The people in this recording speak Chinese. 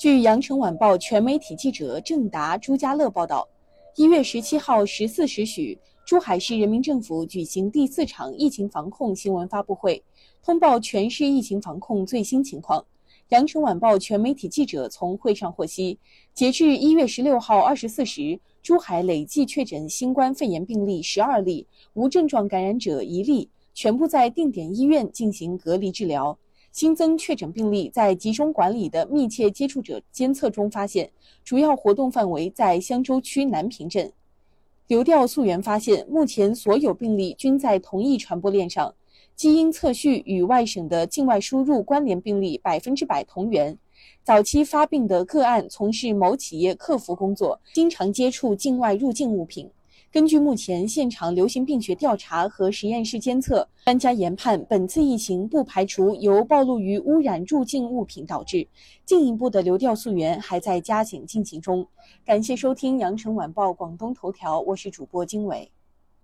据羊城晚报全媒体记者郑达、朱家乐报道，一月十七号十四时许，珠海市人民政府举行第四场疫情防控新闻发布会，通报全市疫情防控最新情况。羊城晚报全媒体记者从会上获悉，截至一月十六号二十四时，珠海累计确诊新冠肺炎病例十二例，无症状感染者一例，全部在定点医院进行隔离治疗。新增确诊病例在集中管理的密切接触者监测中发现，主要活动范围在香洲区南平镇。流调溯源发现，目前所有病例均在同一传播链上，基因测序与外省的境外输入关联病例百分之百同源。早期发病的个案从事某企业客服工作，经常接触境外入境物品。根据目前现场流行病学调查和实验室监测，专家研判本次疫情不排除由暴露于污染入境物品导致，进一步的流调溯源还在加紧进行中。感谢收听羊城晚报广东头条，我是主播经纬。